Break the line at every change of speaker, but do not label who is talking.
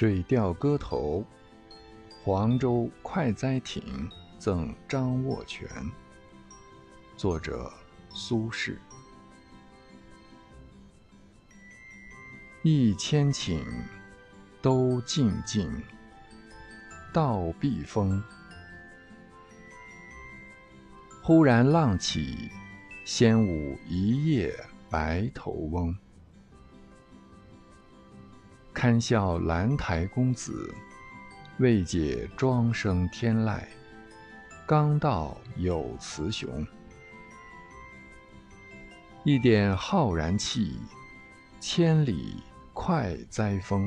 《水调歌头·黄州快哉亭赠张握全》作者苏轼。一千顷，都静静，道避风。忽然浪起，掀舞一夜白头翁。堪笑兰台公子，未解庄生天籁。刚道有雌雄，一点浩然气，千里快哉风。